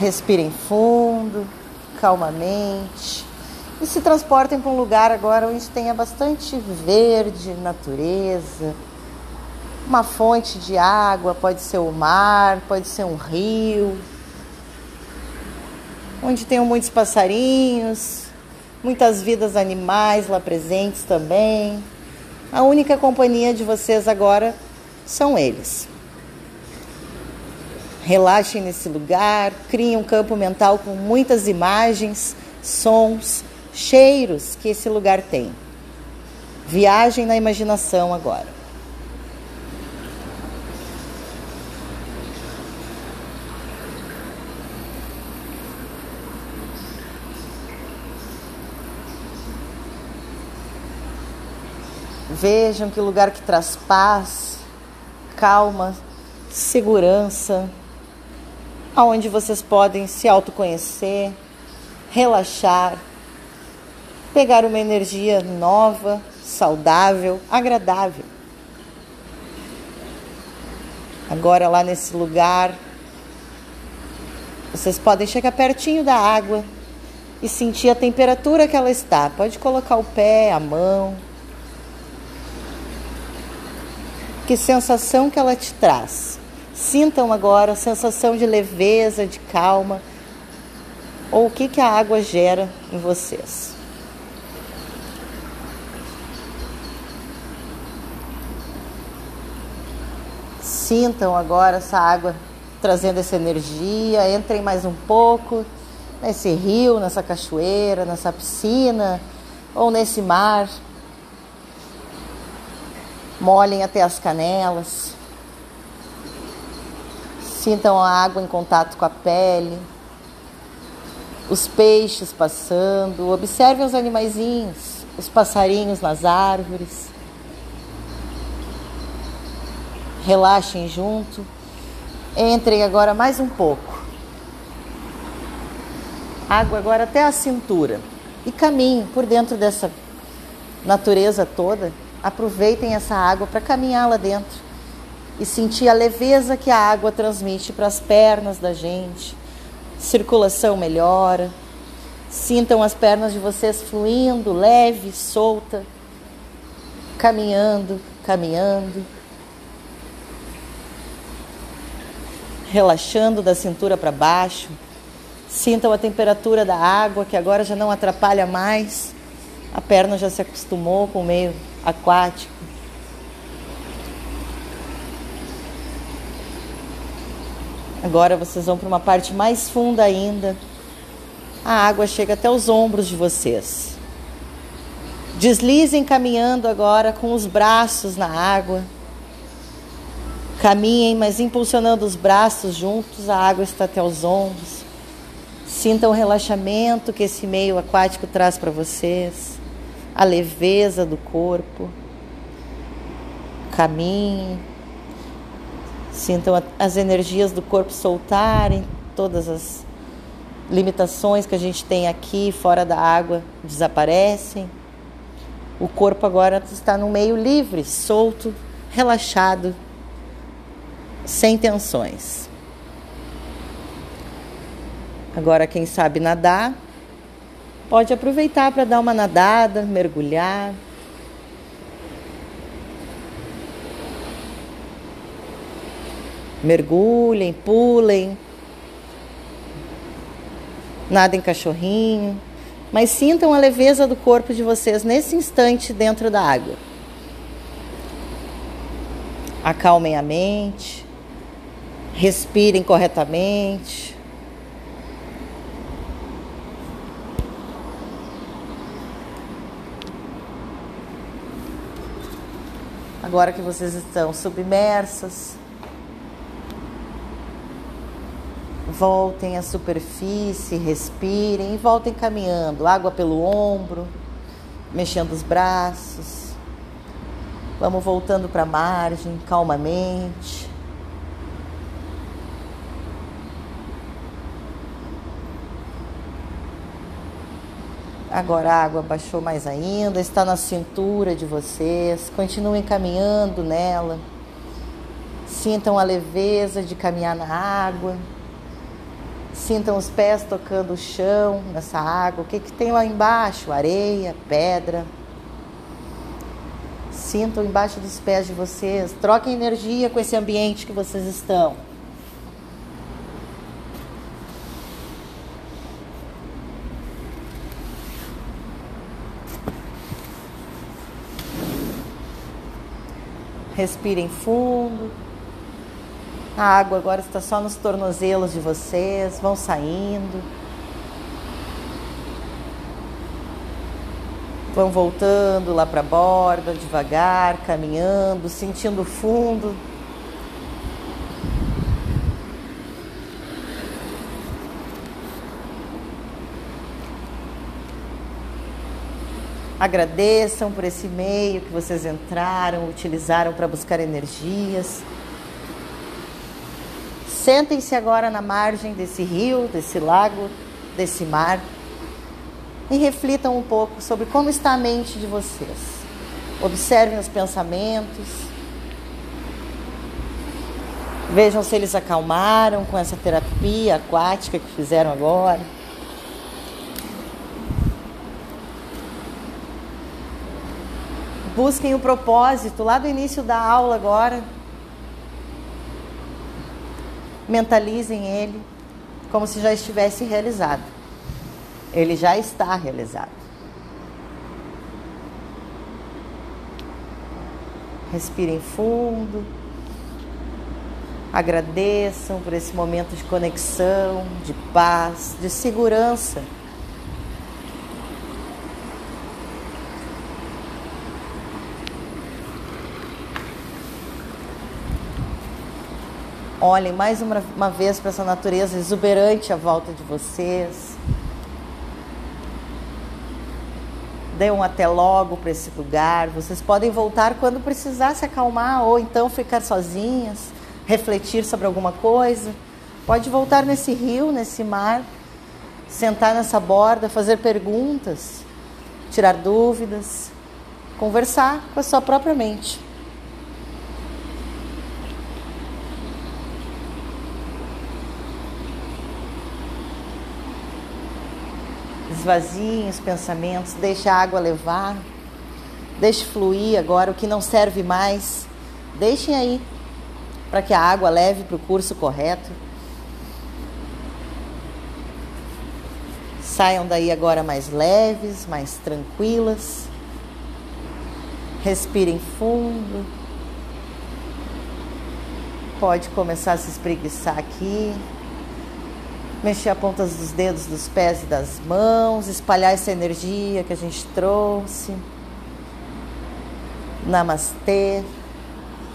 Respirem fundo, calmamente e se transportem para um lugar agora onde tenha bastante verde, natureza, uma fonte de água, pode ser o mar, pode ser um rio, onde tenham muitos passarinhos, muitas vidas animais lá presentes também. A única companhia de vocês agora são eles. Relaxem nesse lugar, criem um campo mental com muitas imagens, sons, cheiros que esse lugar tem. Viagem na imaginação agora. Vejam que lugar que traz paz, calma, segurança, aonde vocês podem se autoconhecer, relaxar, pegar uma energia nova, saudável, agradável. Agora lá nesse lugar, vocês podem chegar pertinho da água e sentir a temperatura que ela está. Pode colocar o pé, a mão, que sensação que ela te traz. Sintam agora a sensação de leveza, de calma, ou o que, que a água gera em vocês. Sintam agora essa água trazendo essa energia, entrem mais um pouco nesse rio, nessa cachoeira, nessa piscina ou nesse mar molhem até as canelas, sintam a água em contato com a pele, os peixes passando, observem os animaizinhos, os passarinhos nas árvores. Relaxem junto. Entrem agora mais um pouco. Água agora até a cintura. E caminhem por dentro dessa natureza toda aproveitem essa água para caminhar lá dentro e sentir a leveza que a água transmite para as pernas da gente. Circulação melhora. Sintam as pernas de vocês fluindo, leve, solta, caminhando, caminhando. Relaxando da cintura para baixo. Sintam a temperatura da água que agora já não atrapalha mais. A perna já se acostumou com o meio aquático. Agora vocês vão para uma parte mais funda ainda. A água chega até os ombros de vocês. Deslizem caminhando agora com os braços na água. Caminhem, mas impulsionando os braços juntos, a água está até os ombros. Sintam o relaxamento que esse meio aquático traz para vocês a leveza do corpo. Caminhe, sintam as energias do corpo soltarem, todas as limitações que a gente tem aqui fora da água desaparecem. O corpo agora está no meio livre, solto, relaxado, sem tensões. Agora, quem sabe nadar, Pode aproveitar para dar uma nadada, mergulhar. Mergulhem, pulem. Nadem cachorrinho. Mas sintam a leveza do corpo de vocês nesse instante dentro da água. Acalmem a mente. Respirem corretamente. Agora que vocês estão submersas, voltem à superfície, respirem e voltem caminhando. Água pelo ombro, mexendo os braços. Vamos voltando para a margem calmamente. Agora a água baixou mais ainda, está na cintura de vocês. Continuem caminhando nela. Sintam a leveza de caminhar na água. Sintam os pés tocando o chão nessa água. O que, que tem lá embaixo? Areia, pedra. Sintam embaixo dos pés de vocês. Troquem energia com esse ambiente que vocês estão. Respirem fundo. A água agora está só nos tornozelos de vocês, vão saindo. Vão voltando lá para a borda, devagar, caminhando, sentindo fundo. Agradeçam por esse meio que vocês entraram, utilizaram para buscar energias. Sentem-se agora na margem desse rio, desse lago, desse mar e reflitam um pouco sobre como está a mente de vocês. Observem os pensamentos. Vejam se eles acalmaram com essa terapia aquática que fizeram agora. Busquem o propósito lá do início da aula agora. Mentalizem ele como se já estivesse realizado. Ele já está realizado. Respirem fundo. Agradeçam por esse momento de conexão, de paz, de segurança Olhem mais uma, uma vez para essa natureza exuberante à volta de vocês. Dê um até logo para esse lugar. Vocês podem voltar quando precisar se acalmar ou então ficar sozinhas, refletir sobre alguma coisa. Pode voltar nesse rio, nesse mar, sentar nessa borda, fazer perguntas, tirar dúvidas, conversar com a sua própria mente. Esvaziem os pensamentos, deixe a água levar, deixe fluir agora o que não serve mais, deixem aí para que a água leve para o curso correto. Saiam daí agora mais leves, mais tranquilas. Respirem fundo. Pode começar a se espreguiçar aqui mexer a ponta dos dedos dos pés e das mãos, espalhar essa energia que a gente trouxe. Namastê.